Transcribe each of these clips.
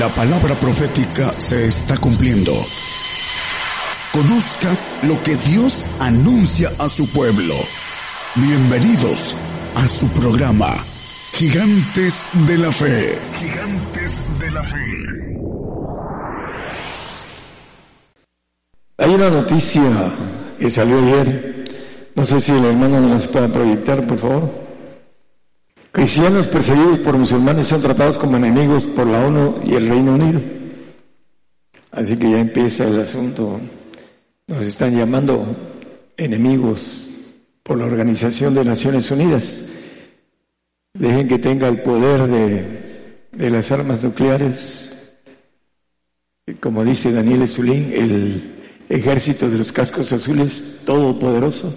La palabra profética se está cumpliendo. Conozca lo que Dios anuncia a su pueblo. Bienvenidos a su programa, Gigantes de la Fe. Gigantes de la Fe. Hay una noticia que salió ayer. No sé si el hermano nos pueda proyectar, por favor. Cristianos perseguidos por musulmanes son tratados como enemigos por la ONU y el Reino Unido. Así que ya empieza el asunto. Nos están llamando enemigos por la Organización de Naciones Unidas. Dejen que tenga el poder de, las armas nucleares. Como dice Daniel Zulín, el ejército de los cascos azules todopoderoso.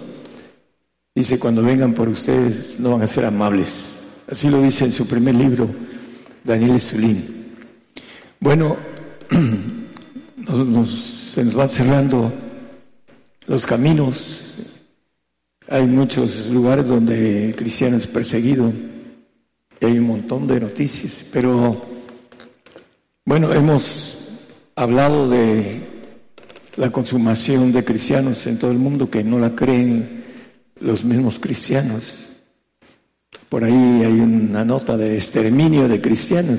Dice, cuando vengan por ustedes no van a ser amables. Así lo dice en su primer libro, Daniel Zulín. Bueno, se nos van cerrando los caminos. Hay muchos lugares donde el cristiano es perseguido y hay un montón de noticias, pero bueno, hemos hablado de la consumación de cristianos en todo el mundo que no la creen los mismos cristianos. Por ahí hay una nota de exterminio de cristianos,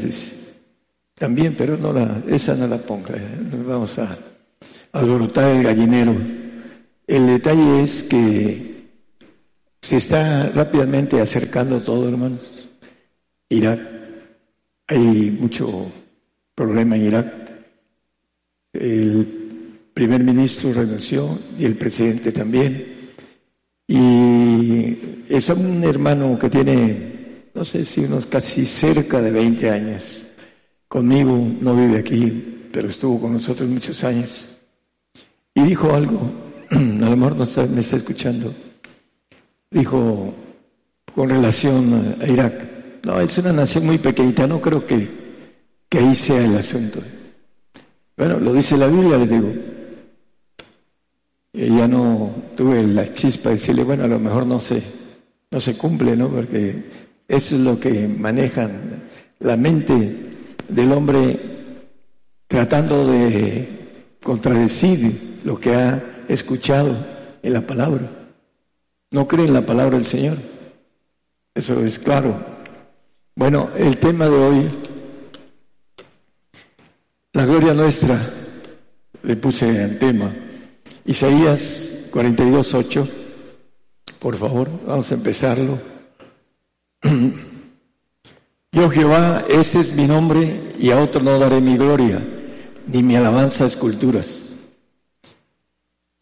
También, pero no la, esa no la ponga. Vamos a alborotar el gallinero. El detalle es que se está rápidamente acercando todo, hermanos. Irak, hay mucho problema en Irak. El primer ministro renunció y el presidente también. Y es un hermano que tiene, no sé si unos casi cerca de 20 años. Conmigo no vive aquí, pero estuvo con nosotros muchos años. Y dijo algo, a lo mejor no me está escuchando. Dijo con relación a Irak. No, es una nación muy pequeñita, no creo que, que ahí sea el asunto. Bueno, lo dice la Biblia, le digo. Y ya no tuve la chispa de decirle, bueno, a lo mejor no se, no se cumple, ¿no? Porque eso es lo que manejan la mente del hombre tratando de contradecir lo que ha escuchado en la palabra. No cree en la palabra del Señor. Eso es claro. Bueno, el tema de hoy, la gloria nuestra, le puse el tema. Isaías 42.8, por favor, vamos a empezarlo. Yo Jehová, este es mi nombre y a otro no daré mi gloria, ni mi alabanza a esculturas.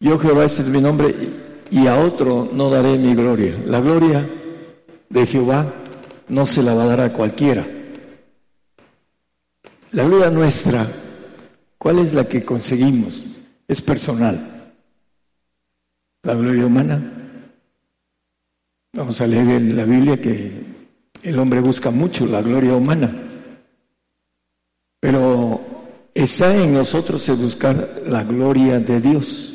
Yo Jehová, este es mi nombre y a otro no daré mi gloria. La gloria de Jehová no se la va a dar a cualquiera. La gloria nuestra, ¿cuál es la que conseguimos? Es personal la gloria humana. Vamos a leer en la Biblia que el hombre busca mucho la gloria humana, pero está en nosotros el buscar la gloria de Dios.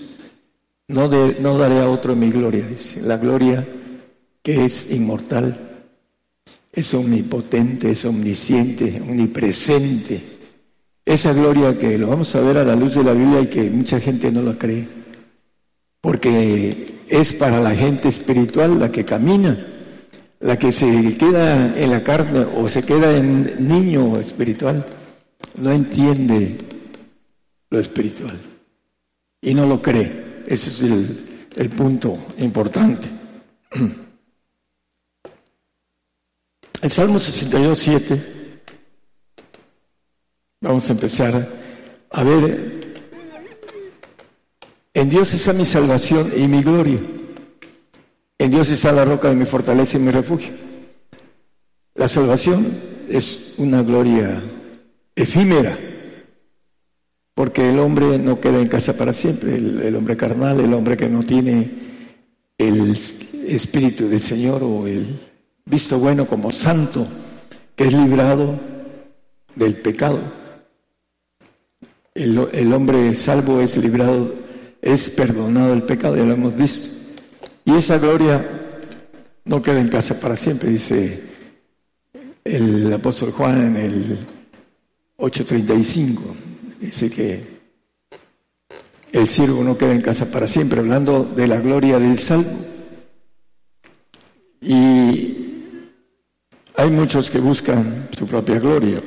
No, de, no daré a otro mi gloria. La gloria que es inmortal, es omnipotente, es omnisciente, omnipresente. Esa gloria que lo vamos a ver a la luz de la Biblia y que mucha gente no la cree porque es para la gente espiritual la que camina, la que se queda en la carne o se queda en niño espiritual, no entiende lo espiritual y no lo cree. Ese es el, el punto importante. El Salmo 62, 7, vamos a empezar a ver en Dios está mi salvación y mi gloria. En Dios está la roca de mi fortaleza y mi refugio. La salvación es una gloria efímera, porque el hombre no queda en casa para siempre, el, hombre carnal, el hombre que no tiene el Espíritu del Señor o el visto bueno como santo, que es librado del pecado. El, el hombre salvo es librado es perdonado el pecado, ya lo hemos visto. Y esa gloria no queda en casa para siempre, dice el apóstol Juan en el 8.35. Dice que el siervo no queda en casa para siempre, hablando de la gloria del salvo. Y hay muchos que buscan su propia gloria,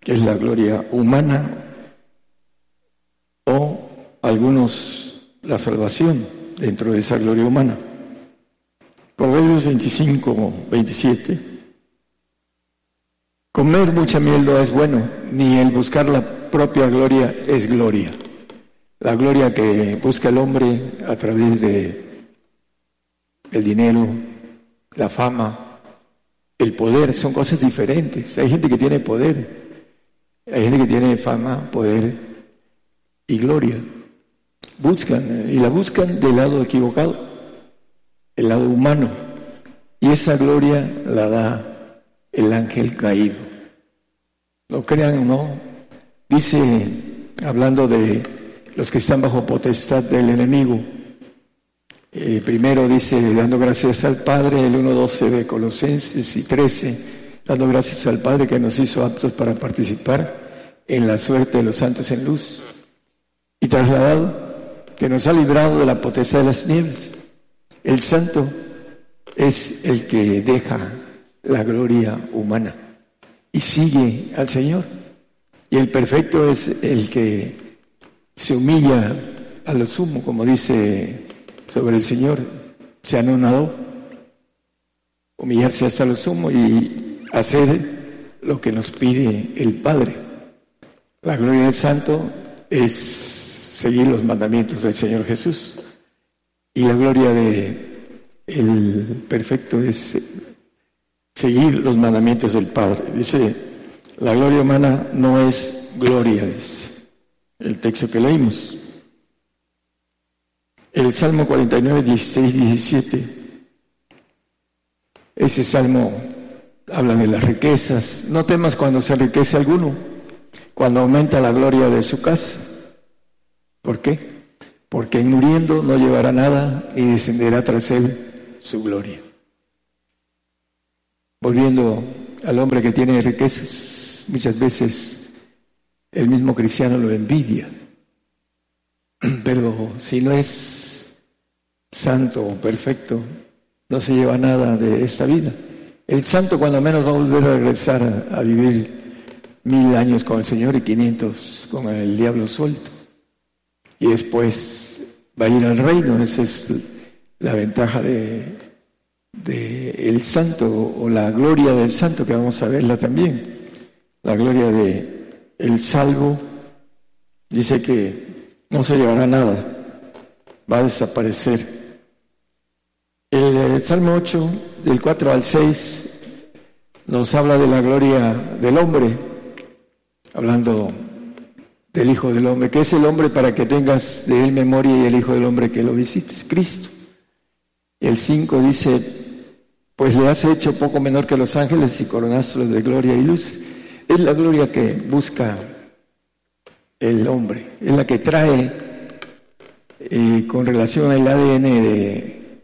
que es la gloria humana, algunos la salvación dentro de esa gloria humana. Proverbios 25, 27. Comer mucha miel no es bueno, ni el buscar la propia gloria es gloria. La gloria que busca el hombre a través de el dinero, la fama, el poder, son cosas diferentes. Hay gente que tiene poder, hay gente que tiene fama, poder y gloria. Buscan y la buscan del lado equivocado el lado humano, y esa gloria la da el ángel caído. Lo crean o no, dice, hablando de los que están bajo potestad del enemigo, eh, primero dice, dando gracias al Padre, el 1.12 de Colosenses y 13, dando gracias al Padre que nos hizo aptos para participar en la suerte de los santos en luz, y trasladado, que nos ha librado de la potestad de las nieves el santo es el que deja la gloria humana y sigue al Señor. Y el perfecto es el que se humilla a lo sumo, como dice sobre el Señor, se anonadó, humillarse hasta lo sumo y hacer lo que nos pide el Padre. La gloria del santo es seguir los mandamientos del Señor Jesús. Y la gloria de el perfecto es seguir los mandamientos del Padre. Dice, la gloria humana no es gloria, dice el texto que leímos. El Salmo 49, 16, 17. Ese salmo habla de las riquezas. No temas cuando se enriquece alguno, cuando aumenta la gloria de su casa. ¿Por qué? porque en muriendo no llevará nada y descenderá tras él su gloria. Volviendo al hombre que tiene riquezas, muchas veces el mismo cristiano lo envidia, pero si no es santo o perfecto, no se lleva nada de esta vida. El santo cuando menos va a volver a regresar a, vivir mil años con el Señor y quinientos con el diablo suelto. Y después va a ir al reino. Esa es la ventaja de, el santo o la gloria del santo que vamos a verla también. La gloria de el salvo dice que no se llevará nada, va a desaparecer. El, el Salmo 8, del 4 al 6, nos habla de la gloria del hombre, hablando del Hijo del Hombre, que es el hombre para que tengas de él memoria y el Hijo del Hombre que lo visites, Cristo. El 5 dice, pues le has hecho poco menor que los ángeles y coronaste de gloria y luz. Es la gloria que busca el hombre, es la que trae eh, con relación al ADN de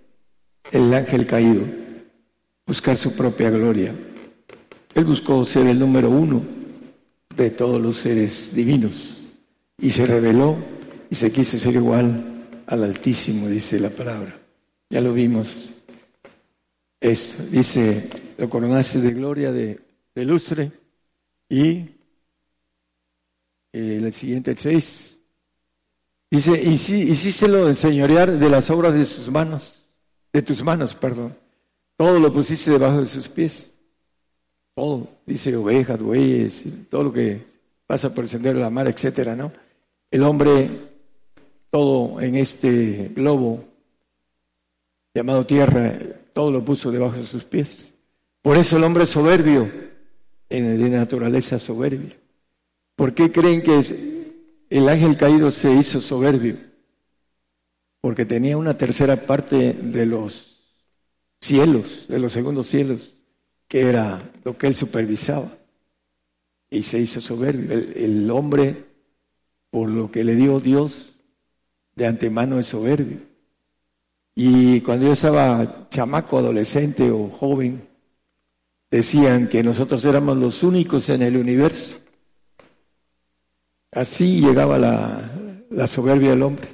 el ángel caído, buscar su propia gloria. Él buscó ser el número uno de todos los seres divinos y se reveló y se quiso ser igual al Altísimo, dice la palabra. Ya lo vimos. Esto, dice, lo coronaste de gloria, de, lustre, y eh, el siguiente, el 6, dice, y sí, hicíselo enseñorear de las obras de sus manos, de tus manos, perdón. Todo lo pusiste debajo de sus pies. Todo, dice ovejas, bueyes, todo lo que pasa por de la mar, etcétera, ¿no? El hombre, todo en este globo llamado tierra, todo lo puso debajo de sus pies. Por eso el hombre es soberbio, de naturaleza soberbia. ¿Por qué creen que el ángel caído se hizo soberbio? Porque tenía una tercera parte de los cielos, de los segundos cielos, que era lo que él supervisaba. Y se hizo soberbio. El, el hombre por lo que le dio Dios de antemano es soberbio. Y cuando yo estaba chamaco, adolescente o joven, decían que nosotros éramos los únicos en el universo Así llegaba la, la soberbia del hombre,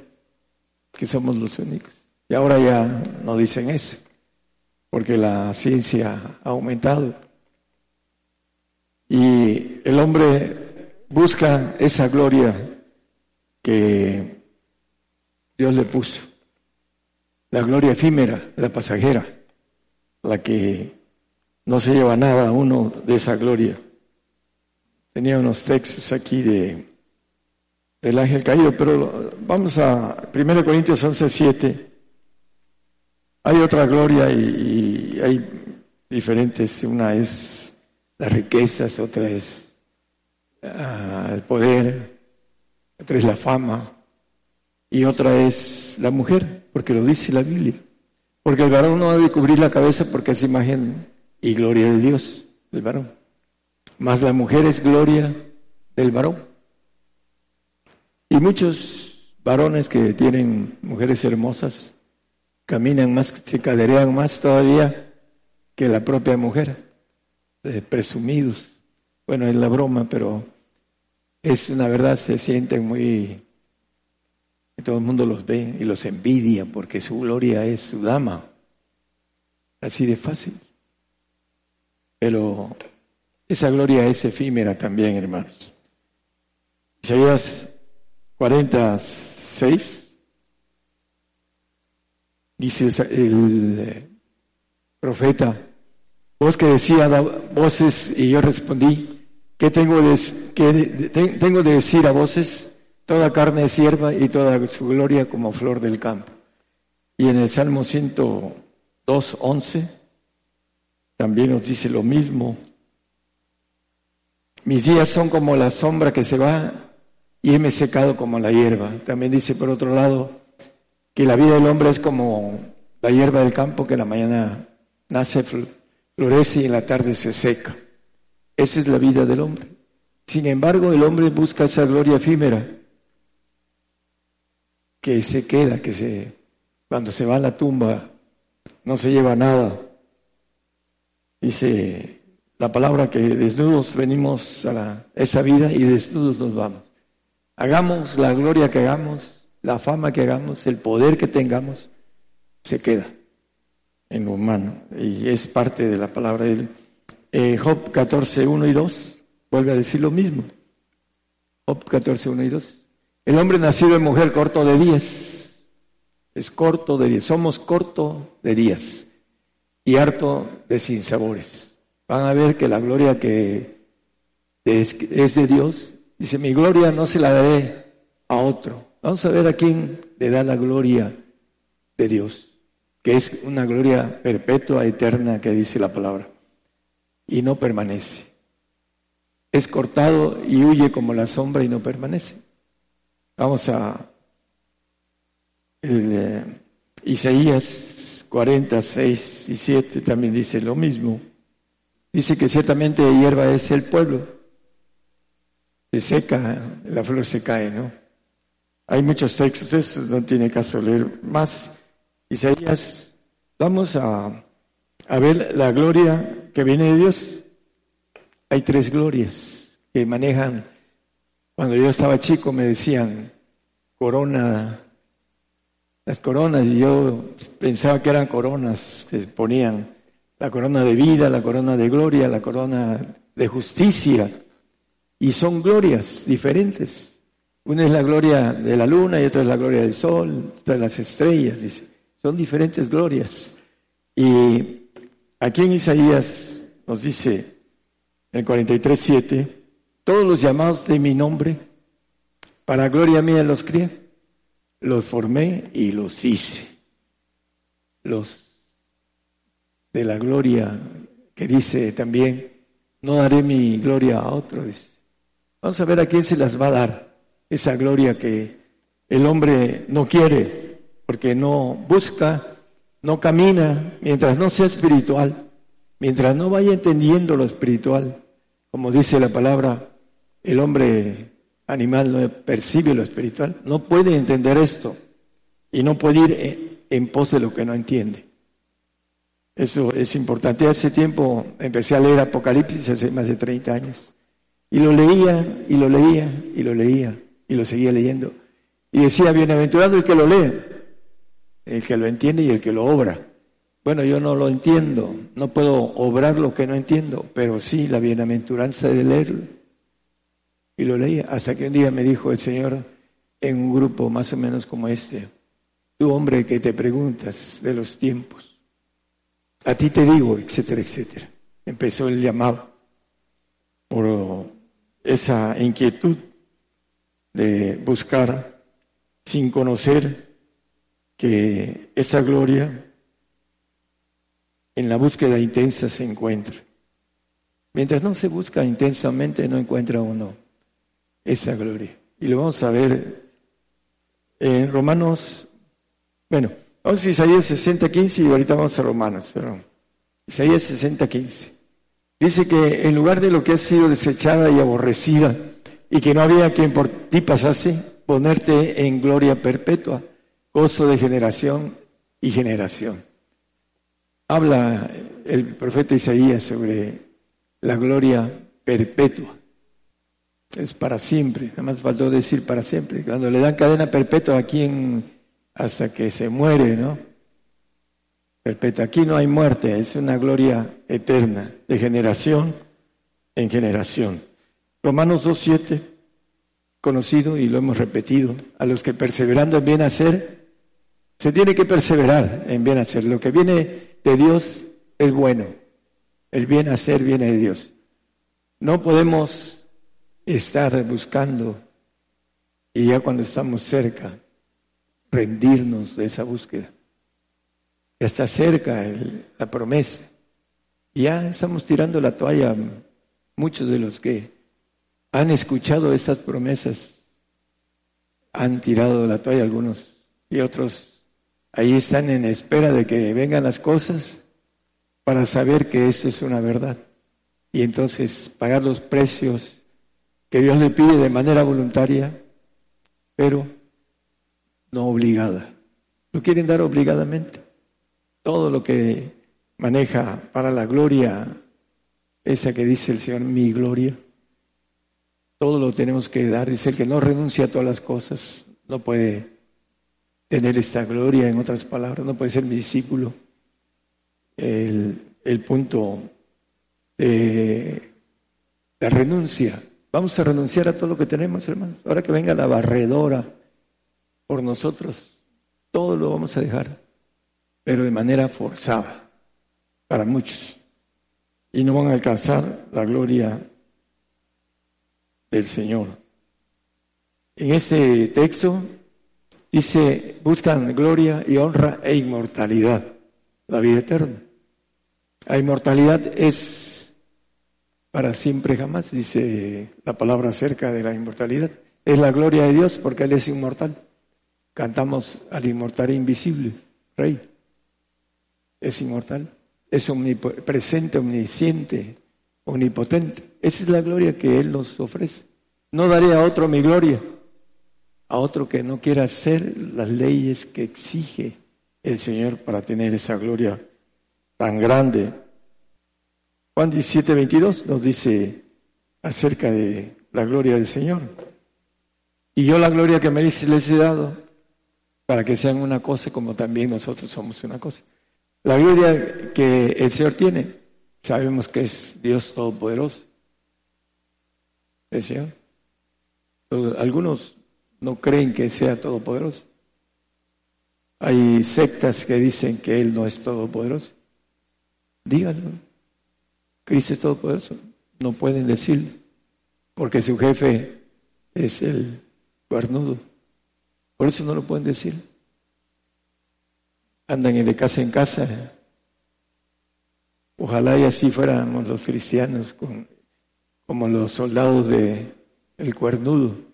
que somos los únicos. Y ahora ya no dicen eso, porque la ciencia ha aumentado. Y el hombre busca esa gloria que Dios le puso. La gloria efímera, la pasajera, la que no se lleva nada a uno de esa gloria. Tenía unos textos aquí de del ángel caído, pero vamos a 1 Corintios 11, 7. Hay otra gloria y, hay diferentes, una es las riquezas, otra es ah, el poder, otra es la fama y otra es la mujer, porque lo dice la Biblia. Porque el varón no debe cubrir la cabeza porque es imagen y gloria de Dios, del varón. Más la mujer es gloria del varón. Y muchos varones que tienen mujeres hermosas caminan más, se caderean más todavía que la propia mujer, presumidos. Bueno, es la broma, pero es una verdad, se sienten muy... Todo el mundo los ve y los envidia porque su gloria es su dama. Así de fácil. Pero esa gloria es efímera también, hermanos. Isaías 46, dice el eh, profeta, vos que decía voces y yo respondí, ¿qué tengo de, tengo de decir a voces? Toda carne es sierva y toda su gloria como flor del campo. Y en el Salmo 102, 11, también nos dice lo mismo. Mis días son como la sombra que se va y heme secado como la hierba. También dice por otro lado que la vida del hombre es como la hierba del campo que en la mañana nace, florece y en la tarde se seca. Esa es la vida del hombre. Sin embargo, el hombre busca esa gloria efímera que se queda, que se, cuando se va a la tumba, no se lleva nada. Dice la palabra que desnudos venimos a esa vida y desnudos nos vamos. Hagamos la gloria que hagamos, la fama que hagamos, el poder que tengamos, se queda en lo humano y es parte de la palabra de él. Eh, Job 14, 1 y 2 vuelve a decir lo mismo. Job 14, 1 y 2. El hombre nacido en mujer corto de días, es corto de días, somos corto de días y harto de sinsabores. Van a ver que la gloria que es de Dios Dice, mi gloria no se la daré a otro. Vamos a ver a quién le da la gloria de Dios, que es una gloria perpetua, eterna, que dice la palabra, y no permanece. Es cortado y huye como la sombra y no permanece. Vamos a el, eh, Isaías 46 y 7 también dice lo mismo. Dice que ciertamente hierba es el pueblo se seca, la flor se cae, ¿no? Hay muchos textos, eso no tiene caso leer más. Isaías, vamos a, a ver la gloria que viene de Dios. Hay tres glorias que manejan. Cuando yo estaba chico me decían corona, las coronas, y yo pensaba que eran coronas que ponían la corona de vida, la corona de gloria, la corona de justicia y son glorias diferentes. Una es la gloria de la luna y otra es la gloria del sol, otra de las estrellas. Son diferentes glorias. Y aquí en Isaías nos dice, en el 43.7, todos los llamados de mi nombre, para gloria mía los crié, los formé y los hice. Los de la gloria que dice también, no daré mi gloria a otro, dice. Vamos a ver a quién se las va a dar esa gloria que el hombre no quiere, porque no busca, no camina, mientras no sea espiritual, mientras no vaya entendiendo lo espiritual. Como dice la palabra, el hombre animal no percibe lo espiritual, no puede entender esto y no puede ir en pos de lo que no entiende. Eso es importante. Hace tiempo empecé a leer Apocalipsis, hace más de 30 años. Y lo leía, y lo leía, y lo leía, y lo seguía leyendo. Y decía, bienaventurado el que lo lee, el que lo entiende y el que lo obra. Bueno, yo no lo entiendo, no puedo obrar lo que no entiendo, pero sí la bienaventuranza de leerlo. Y lo leía, hasta que un día me dijo el Señor en un grupo más o menos como este, tú hombre que te preguntas de los tiempos, a ti te digo, etcétera, etcétera. Empezó el llamado por esa inquietud de buscar sin conocer que esa gloria en la búsqueda intensa se encuentra. Mientras no se busca intensamente, no encuentra uno esa gloria. Y lo vamos a ver en Romanos, bueno, vamos a Isaías 60, 15 y ahorita vamos a Romanos, perdón. Isaías 60, 15. Dice que en lugar de lo que ha sido desechada y aborrecida y que no había quien por ti pasase, ponerte en gloria perpetua, gozo de generación y generación. Habla el profeta Isaías sobre la gloria perpetua. Es para siempre, nada más faltó decir para siempre. Cuando le dan cadena perpetua a quien hasta que se muere, ¿no? Perpetua. Aquí no hay muerte, es una gloria eterna, de generación en generación. Romanos 2.7, conocido y lo hemos repetido, a los que perseverando en bien hacer, se tiene que perseverar en bien hacer. Lo que viene de Dios es bueno. El bien hacer viene de Dios. No podemos estar buscando y ya cuando estamos cerca, rendirnos de esa búsqueda. Está cerca la promesa. Ya estamos tirando la toalla. Muchos de los que han escuchado esas promesas han tirado la toalla, algunos y otros ahí están en espera de que vengan las cosas para saber que eso es una verdad. Y entonces pagar los precios que Dios le pide de manera voluntaria, pero no obligada. Lo quieren dar obligadamente. Todo lo que maneja para la gloria, esa que dice el Señor, mi gloria, todo lo tenemos que dar. Dice el que no renuncia a todas las cosas, no puede tener esta gloria, en otras palabras, no puede ser mi discípulo. El, el punto de la renuncia. Vamos a renunciar a todo lo que tenemos, hermanos. Ahora que venga la barredora por nosotros, todo lo vamos a dejar, pero de manera forzada, para muchos. Y no van a alcanzar la gloria del Señor. En este texto Dice, buscan gloria y honra e inmortalidad, la vida eterna. La inmortalidad es para siempre jamás, dice la palabra acerca de la inmortalidad. Es la gloria de Dios porque Él es inmortal. Cantamos al inmortal e invisible, Rey. Es inmortal, es omnipresente, omnisciente, omnipotente. Esa es la gloria que Él nos ofrece. No daré a otro mi gloria a otro que no quiera hacer las leyes que exige el Señor para tener esa gloria tan grande. Juan 17, 22 nos dice acerca de la gloria del Señor. Y yo la gloria que me les he dado para que sean una cosa como también nosotros somos una cosa. La gloria que el Señor tiene, sabemos que es Dios Todopoderoso. El Señor. Algunos no creen que sea todopoderoso. Hay sectas que dicen que Él no es todopoderoso. Díganlo. Cristo es todopoderoso. No pueden decirlo, porque su jefe es el cuernudo. Por eso no lo pueden decir. Andan de casa en casa. Ojalá y así fuéramos los cristianos, como los soldados de el cuernudo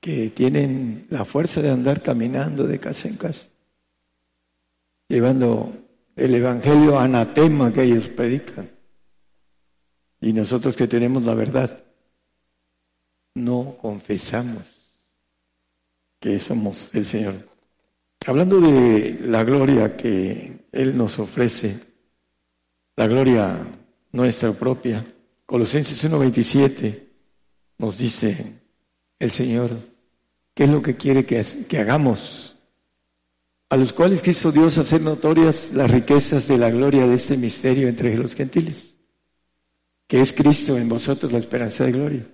que tienen la fuerza de andar caminando de casa en casa, llevando el evangelio anatema que ellos predican. Y nosotros que tenemos la verdad, no confesamos que somos el Señor. Hablando de la gloria que Él nos ofrece, la gloria nuestra propia, Colosenses 1.27 nos dice el Señor, ¿qué es lo que quiere que, hagamos? A los cuales quiso Dios hacer notorias las riquezas de la gloria de este misterio entre los gentiles, que es Cristo en vosotros la esperanza de gloria.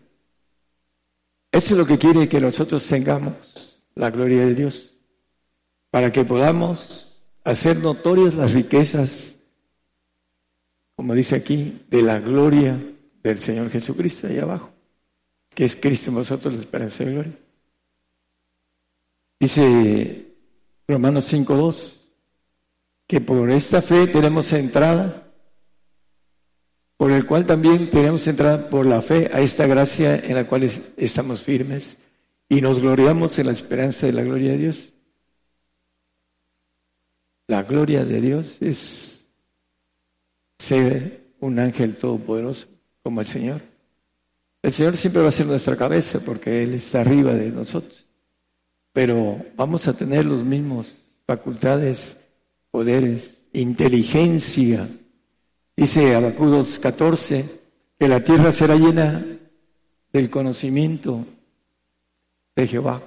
Eso es lo que quiere que nosotros tengamos, la gloria de Dios, para que podamos hacer notorias las riquezas, como dice aquí, de la gloria del Señor Jesucristo ahí abajo, que es Cristo en vosotros la esperanza de gloria. Dice Romanos 5.2, que por esta fe tenemos entrada por el cual también tenemos entrada por la fe a esta gracia en la cual estamos firmes y nos gloriamos en la esperanza de la gloria de Dios. La gloria de Dios es ser un ángel todopoderoso como el Señor. El Señor siempre va a ser nuestra cabeza porque Él está arriba de nosotros. Pero vamos a tener los mismos facultades, poderes, inteligencia, Dice Abacudos 14 que la tierra será llena del conocimiento de Jehová,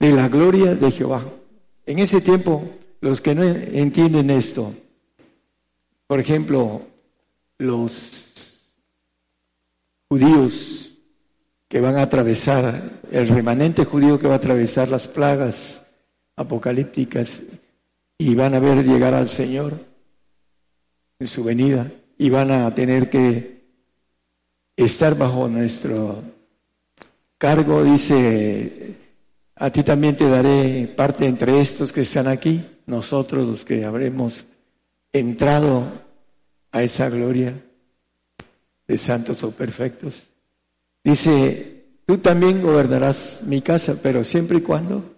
de la gloria de Jehová. En ese tiempo, los que no entienden esto, por ejemplo, los judíos que van a atravesar, el remanente judío que va a atravesar las plagas apocalípticas y van a ver llegar al Señor, en su venida y van a tener que estar bajo nuestro cargo, dice, a ti también te daré parte entre estos que están aquí, nosotros los que habremos entrado a esa gloria de santos o perfectos. Dice, tú también gobernarás mi casa, pero siempre y cuando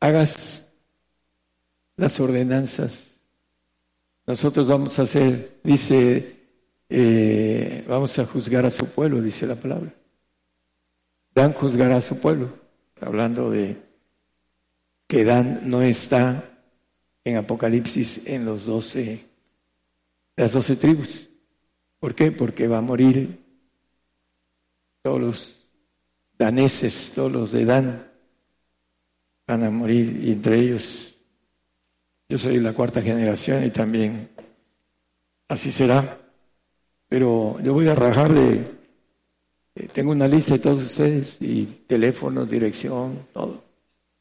hagas las ordenanzas nosotros vamos a hacer, dice, eh, vamos a juzgar a su pueblo, dice la palabra. Dan juzgará a su pueblo, hablando de que Dan no está en Apocalipsis en los doce, las doce tribus. ¿Por qué? Porque va a morir todos los daneses, todos los de Dan, van a morir y entre ellos yo soy la cuarta generación y también así será. Pero yo voy a rajar de... Eh, tengo una lista de todos ustedes y teléfono, dirección, todo.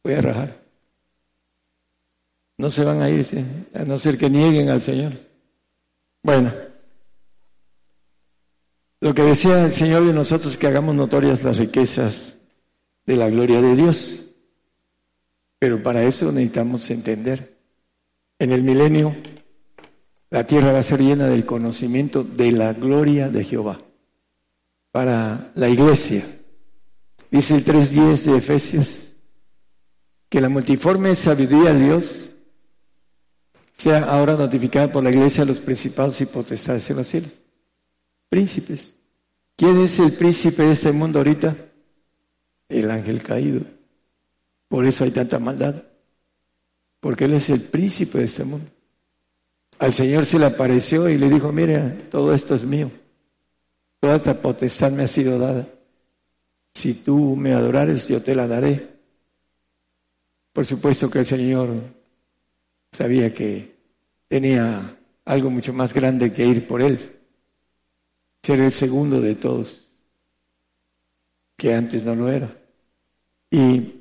Voy a rajar. No se van a ir, a no ser que nieguen al Señor. Bueno, lo que decía el Señor de nosotros es que hagamos notorias las riquezas de la gloria de Dios. Pero para eso necesitamos entender en el milenio, la tierra va a ser llena del conocimiento de la gloria de Jehová. Para la iglesia, dice el 3.10 de Efesios, que la multiforme sabiduría de Dios sea ahora notificada por la iglesia a los principados y potestades en los cielos. Príncipes. ¿Quién es el príncipe de este mundo ahorita? El ángel caído. Por eso hay tanta maldad porque Él es el príncipe de este mundo. Al Señor se le apareció y le dijo, mira, todo esto es mío. Toda esta potestad me ha sido dada. Si tú me adorares, yo te la daré. Por supuesto que el Señor sabía que tenía algo mucho más grande que ir por Él. Ser el segundo de todos, que antes no lo era. Y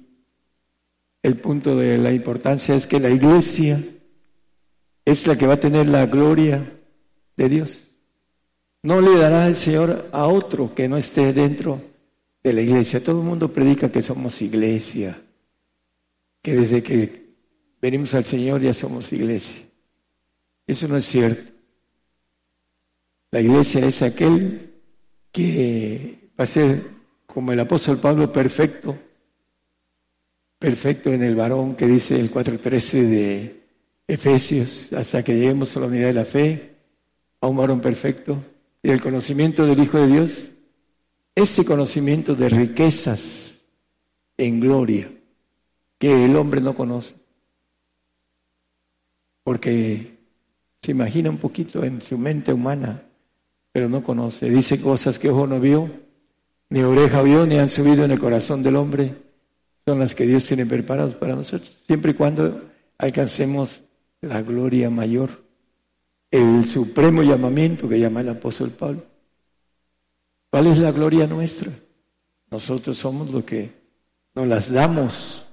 el punto de la importancia es que la iglesia es la que va a tener la gloria de Dios. No le dará el Señor a otro que no esté dentro de la iglesia. Todo el mundo predica que somos iglesia, que desde que venimos al Señor ya somos iglesia. Eso no es cierto. La iglesia es aquel que va a ser como el apóstol Pablo perfecto, perfecto en el varón que dice el 4.13 de Efesios, hasta que lleguemos a la unidad de la fe, a un varón perfecto y el conocimiento del Hijo de Dios, este conocimiento de riquezas en gloria que el hombre no conoce, porque se imagina un poquito en su mente humana, pero no conoce. Dice cosas que ojo no vio, ni oreja vio, ni han subido en el corazón del hombre. Son las que Dios tiene preparadas para nosotros, siempre y cuando alcancemos la gloria mayor, el supremo llamamiento que llama el apóstol Pablo. ¿Cuál es la gloria nuestra? Nosotros somos lo que nos las damos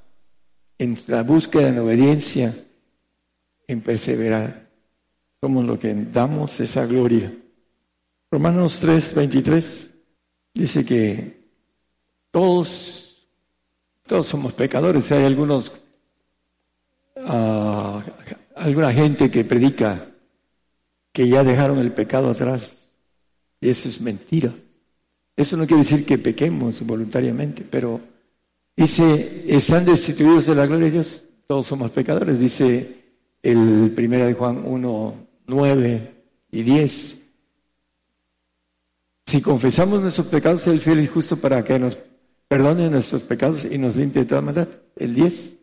en la búsqueda de la obediencia, en perseverar. Somos lo que damos esa gloria. Romanos 3, 23 dice que todos, todos somos pecadores. Hay algunos, uh, alguna gente que predica que ya dejaron el pecado atrás. Y eso es mentira. Eso no quiere decir que pequemos voluntariamente, pero dice, están destituidos de la gloria de Dios. Todos somos pecadores, dice el primero de Juan 1, 9 y 10. Si confesamos nuestros pecados, el fiel y justo para que nos perdone nuestros pecados y nos limpie de toda maldad. El 10.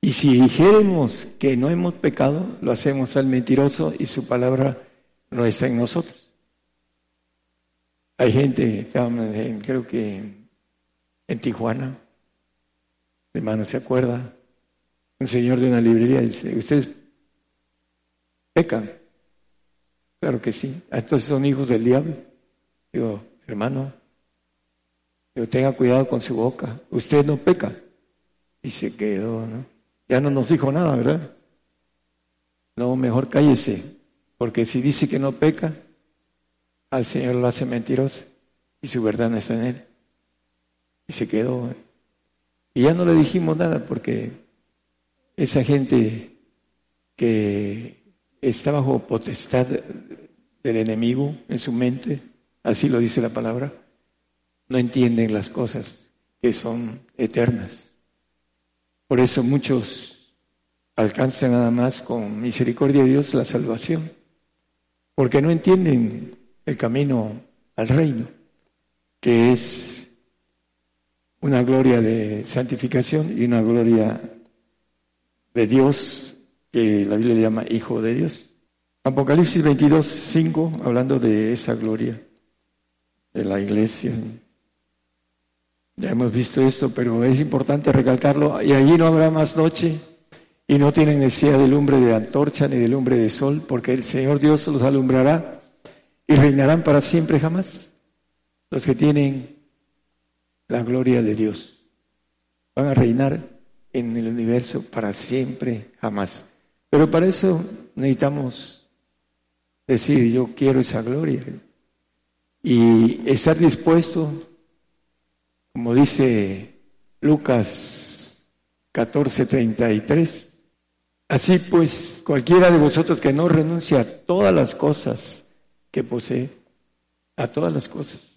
Y si dijéramos que no hemos pecado, lo hacemos al mentiroso y su palabra no está en nosotros. Hay gente, creo que en Tijuana, hermano, ¿se acuerda? Un señor de una librería dice, ¿ustedes pecan? Claro que sí. Entonces son hijos del diablo. Digo, hermano, tenga cuidado con su boca. Usted no peca. Y se quedó, ¿no? Ya no nos dijo nada, ¿verdad? No, mejor cállese. Porque si dice que no peca, al Señor lo hace mentiroso y su verdad no está en él. Y se quedó. Y ya no le dijimos nada porque esa gente que está bajo potestad del enemigo en su mente, así lo dice la palabra, no entienden las cosas que son eternas. Por eso muchos alcanzan nada más con misericordia de Dios la salvación, porque no entienden el camino al reino, que es una gloria de santificación y una gloria de Dios, que la Biblia llama Hijo de Dios. Apocalipsis 22, 5, hablando de esa gloria de la iglesia. Ya hemos visto esto, pero es importante recalcarlo. Y allí no habrá más noche y no tienen necesidad de lumbre de antorcha ni de lumbre de sol, porque el Señor Dios los alumbrará y reinarán para siempre jamás. Los que tienen la gloria de Dios van a reinar en el universo para siempre jamás. Pero para eso necesitamos decir, yo quiero esa gloria. Y estar dispuesto, como dice Lucas 14:33, así pues cualquiera de vosotros que no renuncia a todas las cosas, que posee a todas las cosas,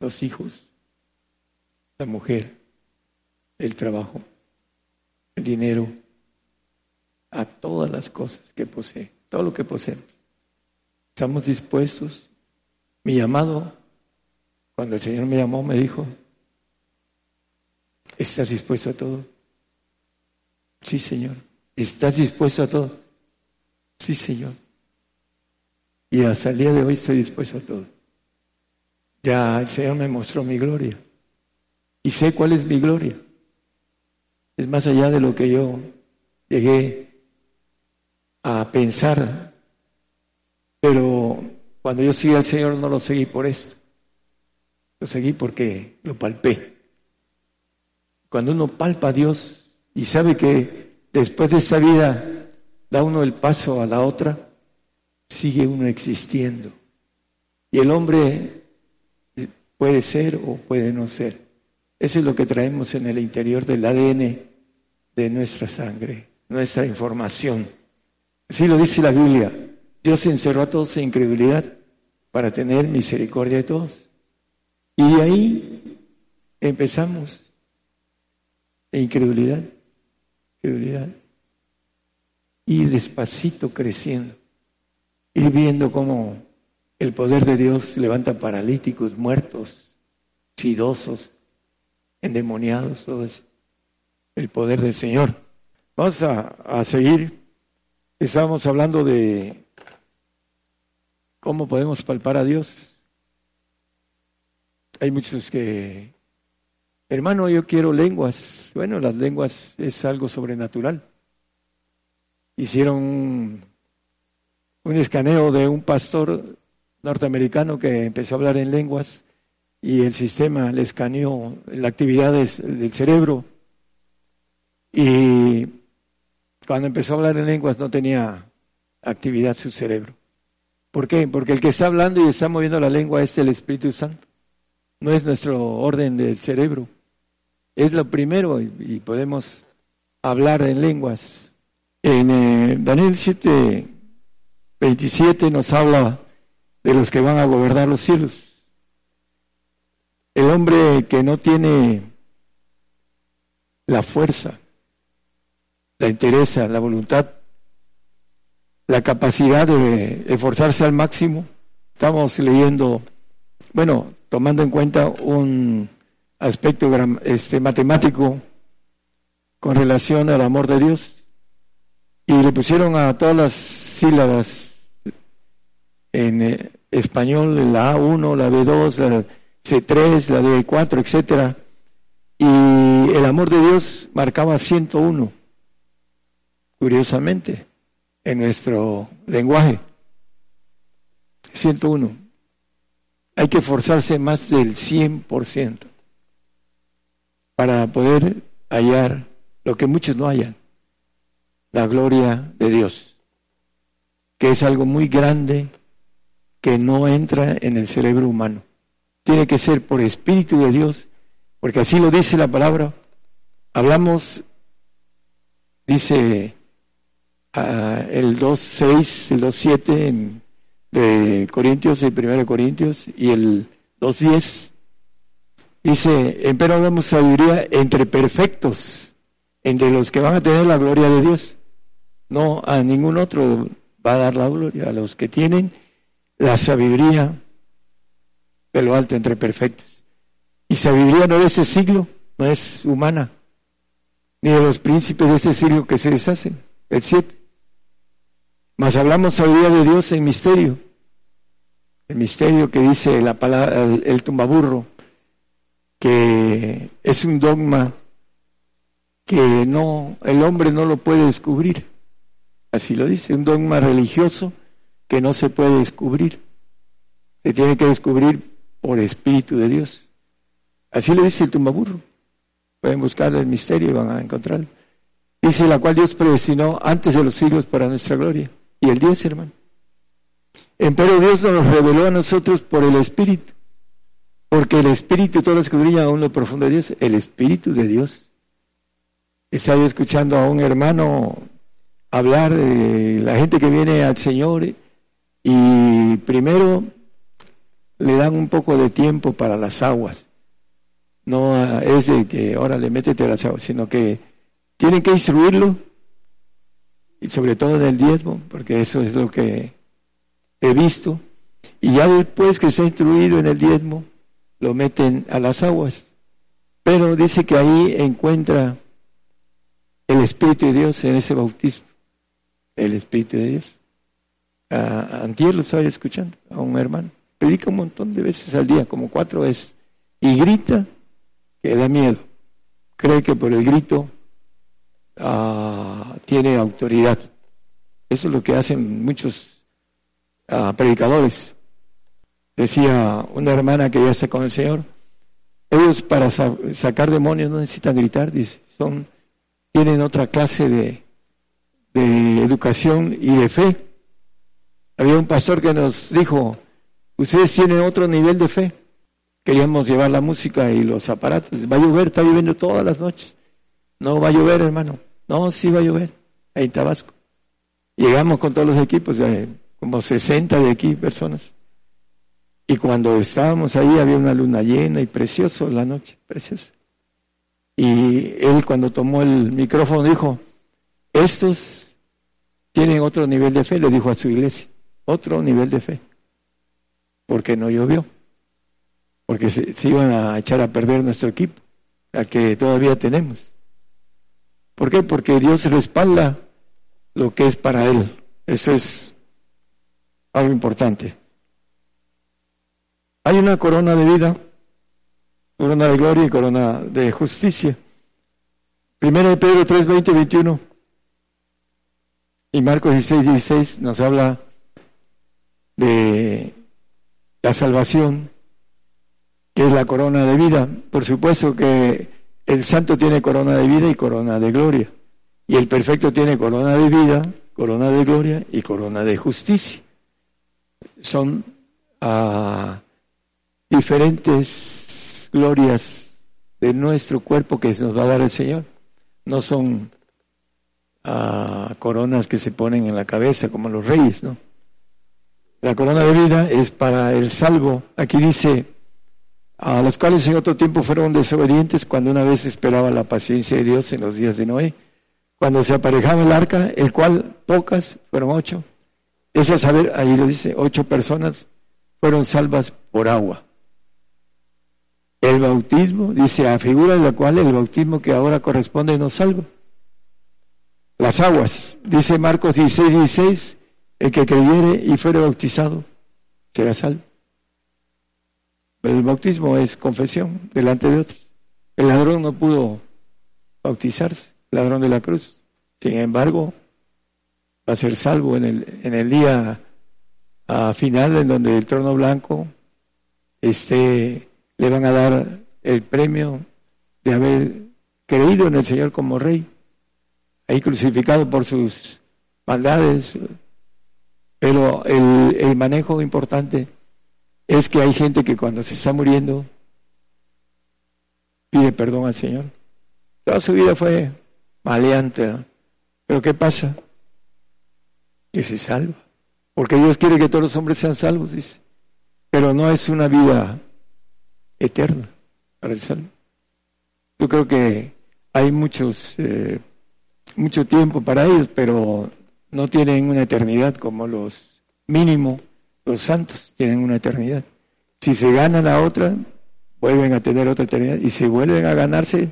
los hijos, la mujer, el trabajo, el dinero, a todas las cosas que posee, todo lo que posee. Estamos dispuestos. Mi llamado, cuando el Señor me llamó, me dijo, ¿estás dispuesto a todo? Sí, Señor. ¿Estás dispuesto a todo? Sí, Señor. Y hasta el día de hoy estoy dispuesto a todo. Ya el Señor me mostró mi gloria. Y sé cuál es mi gloria. Es más allá de lo que yo llegué a pensar. Pero cuando yo seguí al Señor no lo seguí por esto. Lo seguí porque lo palpé. Cuando uno palpa a Dios y sabe que después de esta vida da uno el paso a la otra, sigue uno existiendo. Y el hombre puede ser o puede no ser. Eso es lo que traemos en el interior del ADN de nuestra sangre, nuestra información. Así lo dice la Biblia. Dios encerró a todos en incredulidad para tener misericordia de todos. Y de ahí empezamos. En incredulidad, incredulidad. Y despacito creciendo ir viendo cómo el poder de Dios levanta paralíticos, muertos, sidosos, endemoniados, todo eso. El poder del Señor. Vamos a, a seguir. Estábamos hablando de ¿cómo podemos palpar a Dios? Hay muchos que, hermano, yo quiero lenguas. Bueno, las lenguas es algo sobrenatural. Hicieron un escaneo de un pastor norteamericano que empezó a hablar en lenguas y el sistema le escaneó las actividades del cerebro y cuando empezó a hablar en lenguas no tenía actividad su cerebro. ¿Por qué? Porque el que está hablando y está moviendo la lengua es el Espíritu Santo. No es nuestro orden del cerebro. Es lo primero y, podemos hablar en lenguas. En eh, Daniel 7, 27 nos habla de los que van a gobernar los cielos. El hombre que no tiene la fuerza, la interés, la voluntad, la capacidad de esforzarse al máximo. Estamos leyendo, bueno, tomando en cuenta un aspecto este, matemático con relación al amor de Dios y le pusieron a todas las sílabas en eh, español la A1, la B2, la C3, la D4, etcétera y el amor de Dios marcaba 101 curiosamente, en nuestro lenguaje. 101. Hay que esforzarse más del 100% para poder hallar lo que muchos no hallan, la gloria de Dios, que es algo muy grande que no entra en el cerebro humano. Tiene que ser por Espíritu de Dios, porque así lo dice la palabra. Hablamos, dice el 2.6, el 2.7 de Corintios, el 1 Corintios, y el 2.10 dice, pero damos sabiduría entre perfectos, entre los que van a tener la gloria de Dios. No a ningún otro va a dar la gloria, a los que tienen la sabiduría de lo alto entre perfectos. Y sabiduría no de ese siglo, no es humana, ni de los príncipes de ese siglo que se deshacen. El 7. Mas hablamos día de Dios en misterio. El misterio que dice la palabra, el, tumbaburro, que es un dogma que no, el hombre no lo puede descubrir. Así lo dice, un dogma religioso que no se puede descubrir. Se tiene que descubrir por Espíritu de Dios. Así lo dice el tumbaburro. Pueden buscar el misterio y van a encontrarlo. Dice la cual Dios predestinó antes de los siglos para nuestra gloria y el 10, hermano. Pero Dios nos reveló a nosotros por el Espíritu, porque el Espíritu, todo lo brilla aún lo profundo de Dios, el Espíritu de Dios. Estaba escuchando a un hermano hablar de la gente que viene al Señor y primero le dan un poco de tiempo para las aguas. No es de que ahora le métete las aguas, sino que tienen que instruirlo y sobre todo en el diezmo, porque eso es lo que he visto. Y ya después que se ha instruido en el diezmo, lo meten a las aguas. Pero dice que ahí encuentra el Espíritu de Dios en ese bautismo. El Espíritu de Dios. A, antier lo estaba escuchando a un hermano. Predica un montón de veces al día, como cuatro veces. Y grita que da miedo. Cree que por el grito Ah, tiene autoridad. Eso es lo que hacen muchos ah, predicadores. Decía una hermana que ya está con el Señor, ellos para sacar demonios no necesitan gritar, son, tienen otra clase de, de educación y de fe. Había un pastor que nos dijo, ustedes tienen otro nivel de fe. Queríamos llevar la música y los aparatos. Va a llover, está lloviendo todas las noches. No va a llover, hermano. No, sí va a llover, ahí en Tabasco. Llegamos con todos los equipos, como 60 de aquí personas. Y cuando estábamos ahí había una luna llena y precioso la noche, preciosa. Y él cuando tomó el micrófono dijo, estos tienen otro nivel de fe, le dijo a su iglesia, otro nivel de fe. Porque no llovió. Porque se, se iban a echar a perder nuestro equipo, al que todavía tenemos. ¿Por qué? Porque Dios respalda lo que es para Él. Eso es algo importante. Hay una corona de vida, corona de gloria y corona de justicia. Primera de Pedro 3, 20, 21 y Marcos 16, 16 nos habla de la salvación, que es la corona de vida. Por supuesto que el santo tiene corona de vida y corona de gloria. Y el perfecto tiene corona de vida, corona de gloria y corona de justicia. Son ah, diferentes glorias de nuestro cuerpo que nos va a dar el Señor. No son ah, coronas que se ponen en la cabeza como los reyes, ¿no? La corona de vida es para el salvo. Aquí dice, a los cuales en otro tiempo fueron desobedientes cuando una vez esperaba la paciencia de Dios en los días de Noé, cuando se aparejaba el arca, el cual pocas, fueron ocho, es a saber, ahí lo dice, ocho personas fueron salvas por agua. El bautismo, dice, a figura de la cual el bautismo que ahora corresponde nos salva. Las aguas, dice Marcos 16, 16, el que creyere y fuere bautizado será salvo. El bautismo es confesión delante de otros. El ladrón no pudo bautizarse, el ladrón de la cruz. Sin embargo, va a ser salvo en el, en el día final en donde el trono blanco este, le van a dar el premio de haber creído en el Señor como rey, ahí crucificado por sus maldades, pero el, el manejo importante es que hay gente que cuando se está muriendo pide perdón al Señor. Toda su vida fue maleante, pero ¿qué pasa? Que se salva. Porque Dios quiere que todos los hombres sean salvos, dice. Pero no es una vida eterna para el salvo. Yo creo que hay muchos, eh, mucho tiempo para ellos, pero no tienen una eternidad como los mínimo, los santos tienen una eternidad. Si se ganan la otra, vuelven a tener otra eternidad y si vuelven a ganarse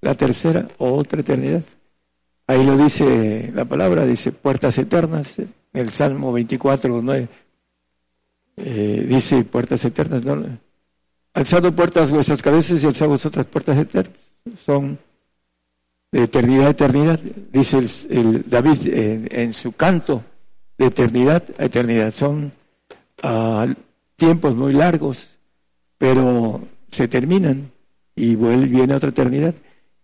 la tercera, otra eternidad. Ahí lo dice la palabra, dice puertas eternas, en el Salmo 24, 9, eh, dice puertas eternas, ¿no? alzado puertas vuestras cabezas y alzado vosotras puertas eternas. Son de eternidad a eternidad, dice el, David en, su canto, de eternidad a eternidad. Son ah, tiempos muy largos, pero se terminan y vuelve, viene otra eternidad.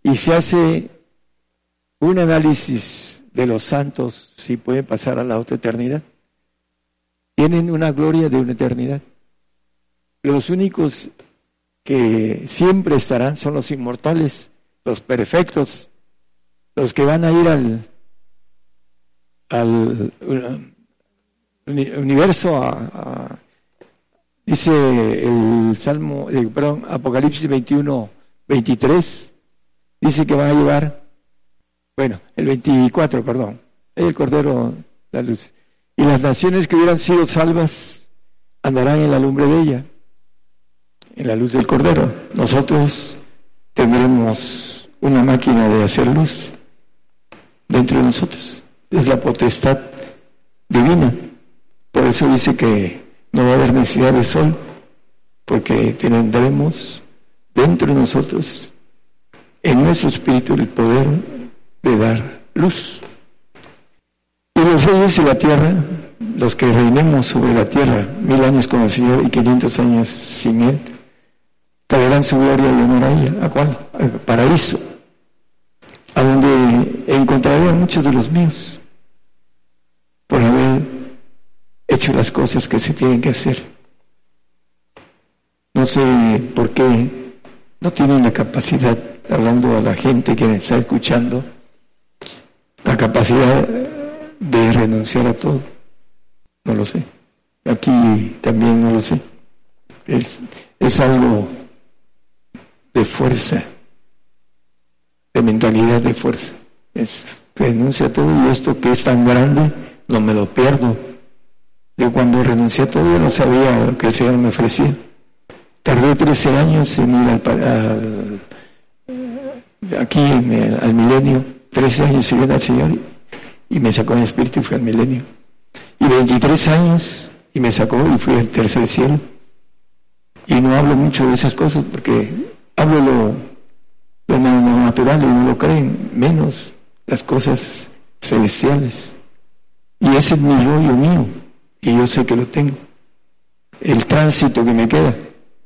Y se hace un análisis de los santos si pueden pasar a la otra eternidad. Tienen una gloria de una eternidad. Los únicos que siempre estarán son los inmortales, los perfectos, los que van a ir al, al universo a, dice el Salmo, eh, perdón, Apocalipsis 21, 23, dice que van a llevar, bueno, el 24, perdón, el Cordero, la luz. Y las naciones que hubieran sido salvas andarán en la lumbre de ella, en la luz del Cordero. Nosotros tendremos una máquina de hacer luz dentro de nosotros. Es la potestad divina. Por eso dice que no va a haber necesidad de sol, porque tendremos dentro de nosotros, en nuestro espíritu, el poder de dar luz. Y los reyes de la tierra, los que reinemos sobre la tierra, mil años con y quinientos años sin Él, traerán su gloria y honor a ella. ¿A cuál? Paraíso a donde encontraré a muchos de los míos por haber las cosas que se tienen que hacer. No sé por qué no tienen la capacidad, hablando a la gente que me está escuchando, la capacidad de renunciar a todo. No lo sé. Aquí también no lo sé. Es, es algo de fuerza de mentalidad de fuerza. Es, renuncia a todo y esto que es tan grande, no me lo pierdo. Yo cuando renuncié a todo yo no sabía lo que el Señor me ofrecía. Tardé 13 años en ir al, aquí al milenio, 13 años siguiendo al Señor y me sacó en espíritu y fui al milenio. Y 23 años y me sacó y fui al tercer cielo. Y no hablo mucho de esas cosas porque hablo lo, lo natural y no lo creen, menos las cosas celestiales. Y ese es mi rollo mío, y yo sé que lo tengo. El tránsito que me queda.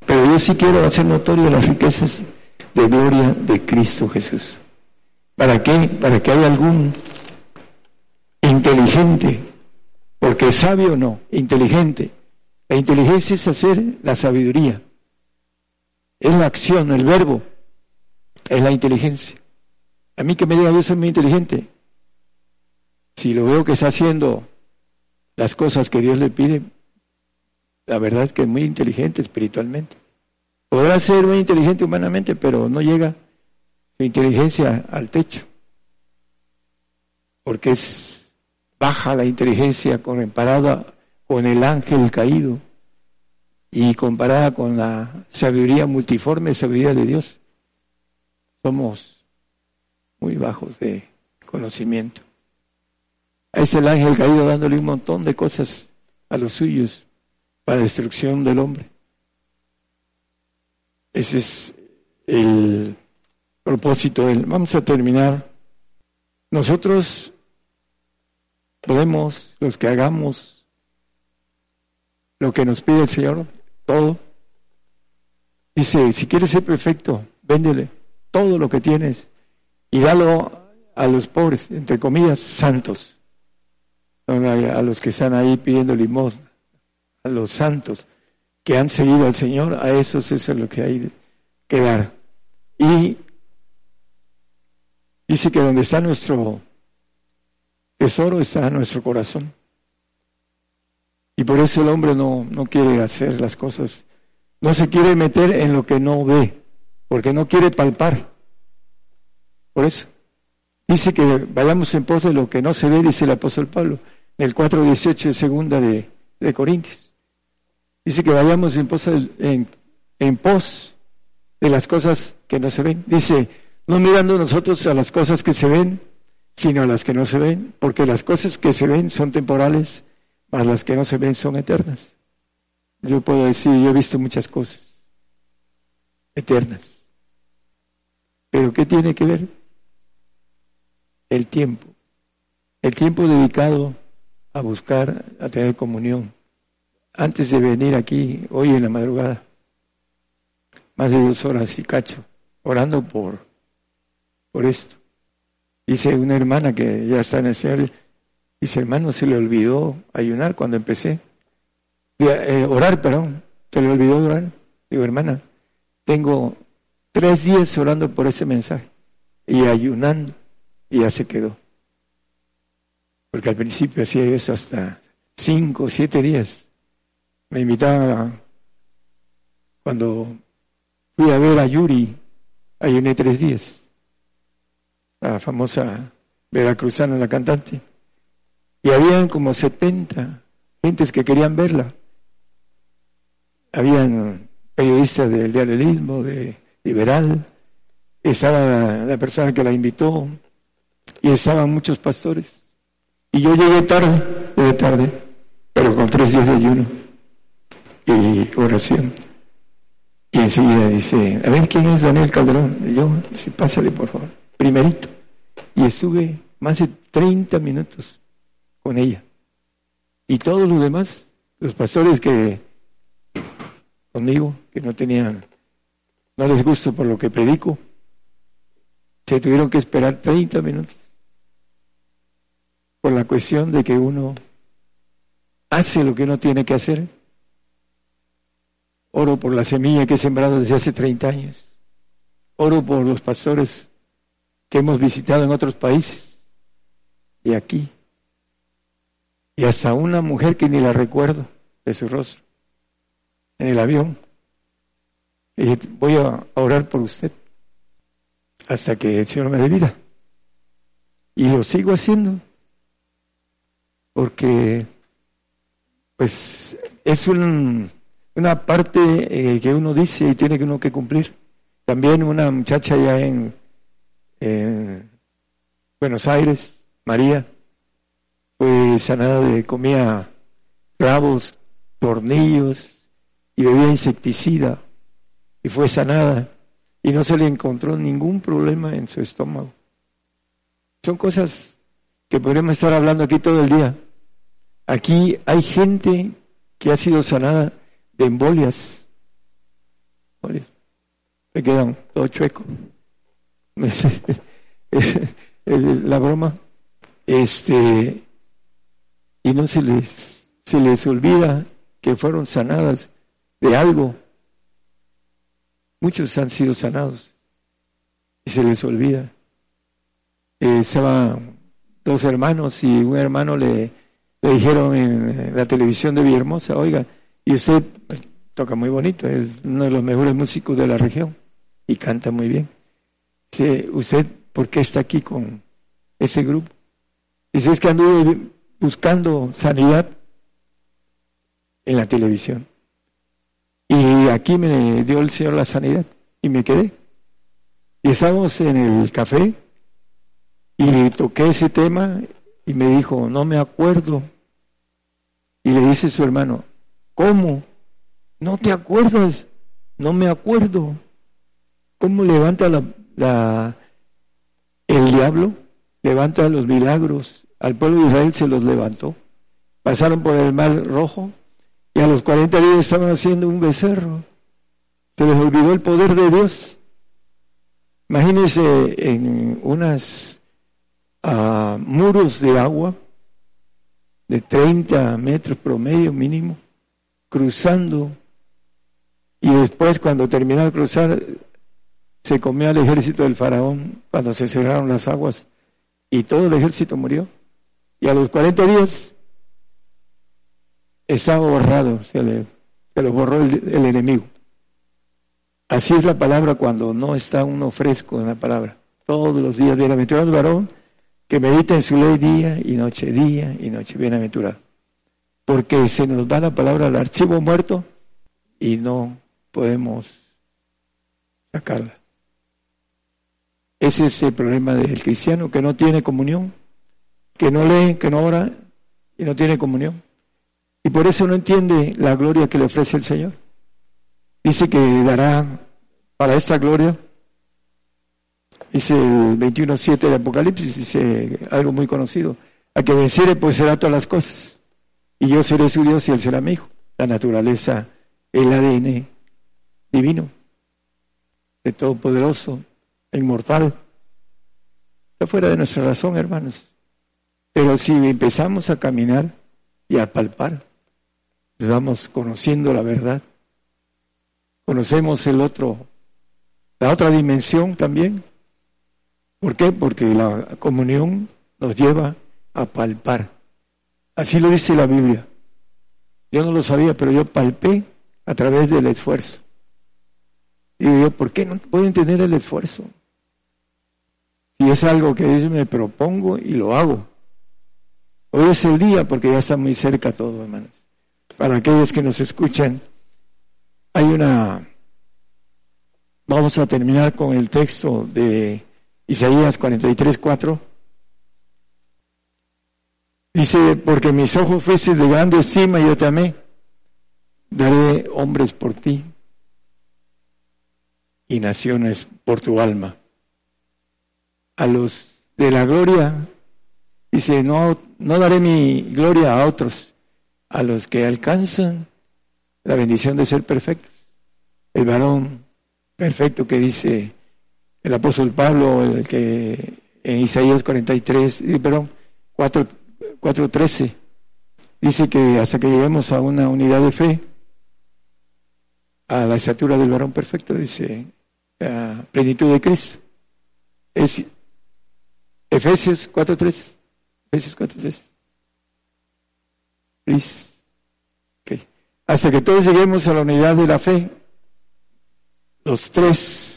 Pero yo sí quiero hacer notorio las riquezas de gloria de Cristo Jesús. ¿Para qué? Para que haya algún inteligente, porque sabio no, inteligente. La inteligencia es hacer la sabiduría. Es la acción, el verbo, es la inteligencia. A mí que me diga yo soy muy inteligente. Si lo veo que está haciendo las cosas que Dios le pide, la verdad es que es muy inteligente espiritualmente. Podrá ser muy inteligente humanamente, pero no llega su inteligencia al techo. Porque es baja la inteligencia comparada con el ángel caído y comparada con la sabiduría multiforme, sabiduría de Dios. Somos muy bajos de conocimiento. Es el ángel caído dándole un montón de cosas a los suyos para destrucción del hombre. Ese es el propósito. Del, vamos a terminar. Nosotros podemos, los que hagamos lo que nos pide el Señor, todo. Dice, si quieres ser perfecto, véndele todo lo que tienes y dalo a los pobres, entre comillas, santos. A los que están ahí pidiendo limosna, a los santos que han seguido al Señor, a esos eso es lo que hay que dar. Y dice que donde está nuestro tesoro está nuestro corazón. Y por eso el hombre no, no quiere hacer las cosas, no se quiere meter en lo que no ve, porque no quiere palpar. Por eso. Dice que vayamos en pos de lo que no se ve, dice el apóstol Pablo, el 4.18 de segunda de, de Corintios. Dice que vayamos en pos, en, en pos de las cosas que no se ven. Dice, no mirando nosotros a las cosas que se ven, sino a las que no se ven, porque las cosas que se ven son temporales, mas las que no se ven son eternas. Yo puedo decir, yo he visto muchas cosas eternas. Pero ¿qué tiene que ver? El tiempo. El tiempo dedicado a buscar, a tener comunión antes de venir aquí, hoy en la madrugada, más de dos horas y cacho, orando por, por esto. Dice una hermana que ya está en el Señor, dice, hermano, se le olvidó ayunar cuando empecé. Eh, orar, perdón, se le olvidó orar. Digo, hermana, tengo tres días orando por ese mensaje y ayunando y ya se quedó. Porque al principio hacía eso hasta cinco siete días. Me invitaban cuando fui a ver a Yuri, ayuné tres días, la famosa veracruzana, la cantante, y habían como 70 gentes que querían verla. Habían periodistas del diarismo, de Liberal, estaba la, persona que la invitó, y estaban muchos pastores. Y yo llegué tarde, de tarde, pero con tres días de ayuno y oración. Y enseguida dice, a ver quién es Daniel Calderón. Y yo, sí, pásale por favor, primerito. Y estuve más de 30 minutos con ella. Y todos los demás, los pastores que conmigo, que no tenían, no les gusto por lo que predico, se tuvieron que esperar 30 minutos por la cuestión de que uno hace lo que uno tiene que hacer Oro por la semilla que he sembrado desde hace 30 años. Oro por los pastores que hemos visitado en otros países y aquí. Y hasta una mujer que ni la recuerdo de su rostro en el avión. Y voy a orar por usted hasta que el Señor me dé vida. Y lo sigo haciendo porque pues es un una parte eh, que uno dice y tiene que uno que cumplir. También una muchacha ya en Buenos Aires, María, fue sanada de comía clavos, tornillos y bebía insecticida y fue sanada y no se le encontró ningún problema en su estómago. Son cosas que podríamos estar hablando aquí todo el día. Aquí hay gente que ha sido sanada de embolias. Me quedan todo chueco. La broma. Este, y no se les, se les olvida que fueron sanadas de algo. Muchos han sido sanados y se les olvida. Eh, estaban dos hermanos y un hermano le, le dijeron en la televisión de Villahermosa, oiga, y usted toca muy bonito, es uno de los mejores músicos de la región y canta muy bien. Dice, ¿usted por qué está aquí con ese grupo? Dice, es que anduve buscando sanidad en la televisión. Y aquí me dio el Señor la sanidad y me quedé. Y estábamos en el café y toqué ese tema y me dijo, no me acuerdo. Y le dice su hermano, ¿cómo? ¿No te acuerdas? No me acuerdo. ¿Cómo levanta la, el diablo? Levanta los milagros. Al pueblo de Israel se los levantó. Pasaron por el mar rojo y a los 40 días estaban haciendo un becerro. Se les olvidó el poder de Dios. Imagínense en unas uh, muros de agua de 30 metros promedio mínimo, cruzando. Y después, cuando terminó de cruzar, se comió al ejército del faraón cuando se cerraron las aguas y todo el ejército murió. Y a los 40 días estaba borrado, se, le, se lo borró el, enemigo. Así es la palabra cuando no está uno fresco en la palabra. Todos los días, bienaventurado el varón que medita en su ley día y noche, día y noche, bienaventurado. Porque se nos va la palabra al archivo muerto y no podemos sacarla. Ese es el problema del cristiano que no tiene comunión, que no lee, que no ora y no tiene comunión. Y por eso no entiende la gloria que le ofrece el Señor. Dice que dará para esta gloria, dice el 21.7 de Apocalipsis, dice algo muy conocido, a que venciere pues será todas las cosas, y yo seré su Dios y él será mi hijo. La naturaleza, el ADN divino, de Todopoderoso, inmortal. Está fuera de nuestra razón, hermanos. Pero si empezamos a caminar y a palpar, vamos conociendo la verdad. Conocemos el otro, la otra dimensión también. ¿Por qué? Porque la comunión nos lleva a palpar. Así lo dice la Biblia. Yo no lo sabía, pero yo palpé a través del esfuerzo. Y yo, ¿por qué no puedo entender el esfuerzo? Si es algo que yo me propongo y lo hago. Hoy es el día porque ya está muy cerca todo, hermanos para aquellos que nos escuchan, hay una... Vamos a terminar con el texto de Isaías 43, 4. Dice, porque mis ojos fuesen de grande estima yo te amé, daré hombres por ti y naciones por tu alma. A los de la gloria, dice, no, no daré mi gloria a otros, a los que alcanzan la bendición de ser perfectos. El varón perfecto que dice el apóstol Pablo, el que en Isaías 43, perdón, 4, 4.13, dice que hasta que lleguemos a una unidad de fe, a la estatura del varón perfecto, dice, a plenitud de Cristo. Es Efesios 4.3, Efesios 4.3. Hasta que todos lleguemos a la unidad de la fe, los tres,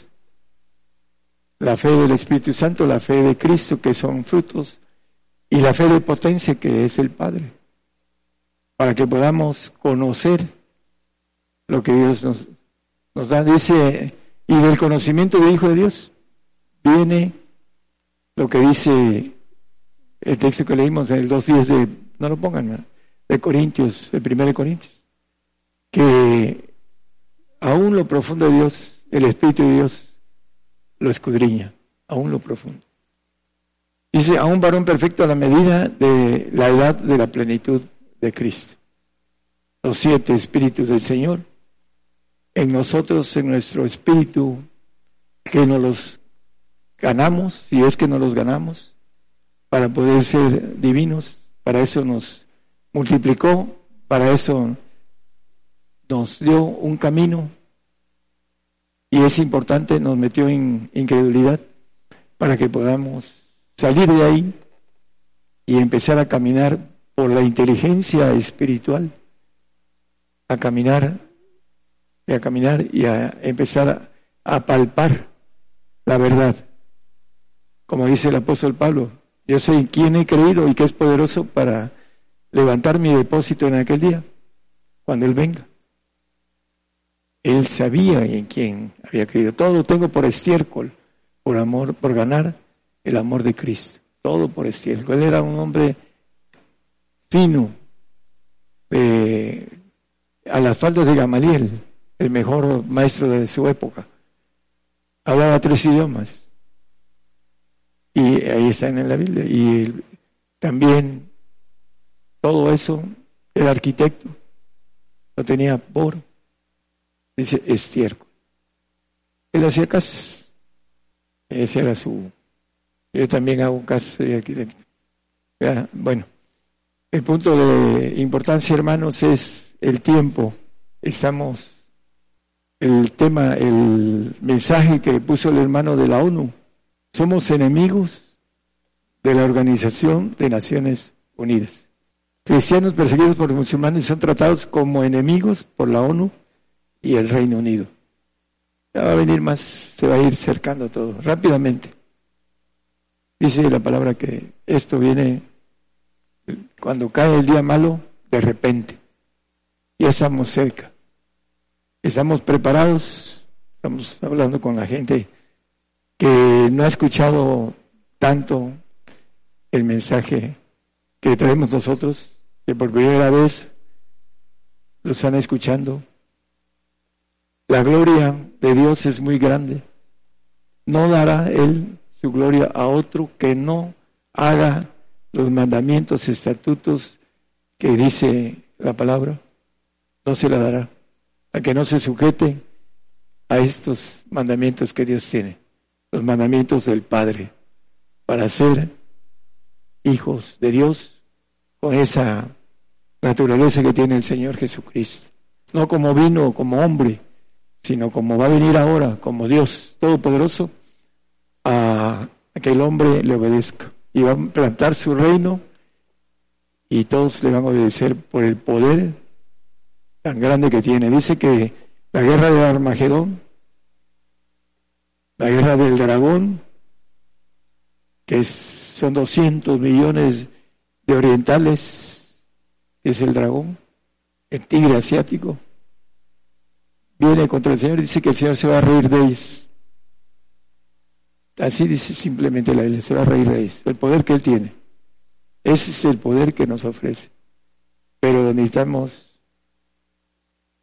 la fe del Espíritu Santo, la fe de Cristo, que son frutos, y la fe de potencia, que es el Padre, para que podamos conocer lo que Dios nos, da. Dice, y del conocimiento del Hijo de Dios viene lo que dice el texto que leímos en el 2.10 de, no lo pongan, de Corintios, el primero de Corintios, que aún lo profundo de Dios, el Espíritu de Dios lo escudriña, aún lo profundo. Dice, a un varón perfecto a la medida de la edad de la plenitud de Cristo. Los siete espíritus del Señor, en nosotros, en nuestro espíritu, que nos los ganamos, si es que nos los ganamos, para poder ser divinos, para eso nos multiplicó, para eso nos dio un camino y es importante, nos metió en incredulidad para que podamos salir de ahí y empezar a caminar por la inteligencia espiritual, a caminar y a caminar y a empezar a, palpar la verdad. Como dice el apóstol Pablo, yo sé en quién he creído y que es poderoso para levantar mi depósito en aquel día, cuando Él venga. Él sabía en quién había creído. Todo tengo por estiércol, por amor, por ganar el amor de Cristo. Todo por estiércol. Él era un hombre fino, a las faldas de Gamaliel, el mejor maestro de su época. Hablaba tres idiomas. Y ahí están en la Biblia. Y también todo eso, el arquitecto, lo tenía por, dice, estiércol. Él hacía casas. Ese era su... Yo también hago casas de arquitecto. Bueno, el punto de importancia, hermanos, es el tiempo. Estamos, el tema, el mensaje que puso el hermano de la ONU. Somos enemigos de la Organización de Naciones Unidas. Cristianos perseguidos por musulmanes son tratados como enemigos por la ONU y el Reino Unido. Ya va a venir más, se va a ir cercando todo rápidamente. Dice la palabra que esto viene cuando cae el día malo, de repente. Ya estamos cerca. Estamos preparados. Estamos hablando con la gente que no ha escuchado tanto el mensaje que traemos nosotros que por primera vez lo están escuchando. La gloria de Dios es muy grande. No dará Él su gloria a otro que no haga los mandamientos, estatutos que dice la palabra. No se la dará a que no se sujete a estos mandamientos que Dios tiene, los mandamientos del Padre, para ser hijos de Dios con esa naturaleza que tiene el Señor Jesucristo. No como vino como hombre, sino como va a venir ahora, como Dios Todopoderoso, a, que el hombre le obedezca. Y va a plantar su reino y todos le van a obedecer por el poder tan grande que tiene. Dice que la guerra de Armagedón, la guerra del dragón, que son 200 millones de orientales es el dragón, el tigre asiático, viene contra el Señor y dice que el Señor se va a reír de ellos. Así dice simplemente la Biblia, se va a reír de ellos, el poder que Él tiene. Ese es el poder que nos ofrece. Pero necesitamos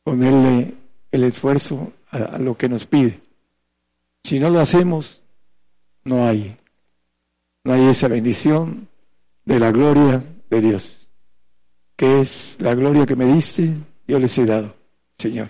ponerle el esfuerzo a, a lo que nos pide. Si no lo hacemos, no hay, no hay esa bendición de la gloria de Dios que es la gloria que me diste, yo les he dado, Señor.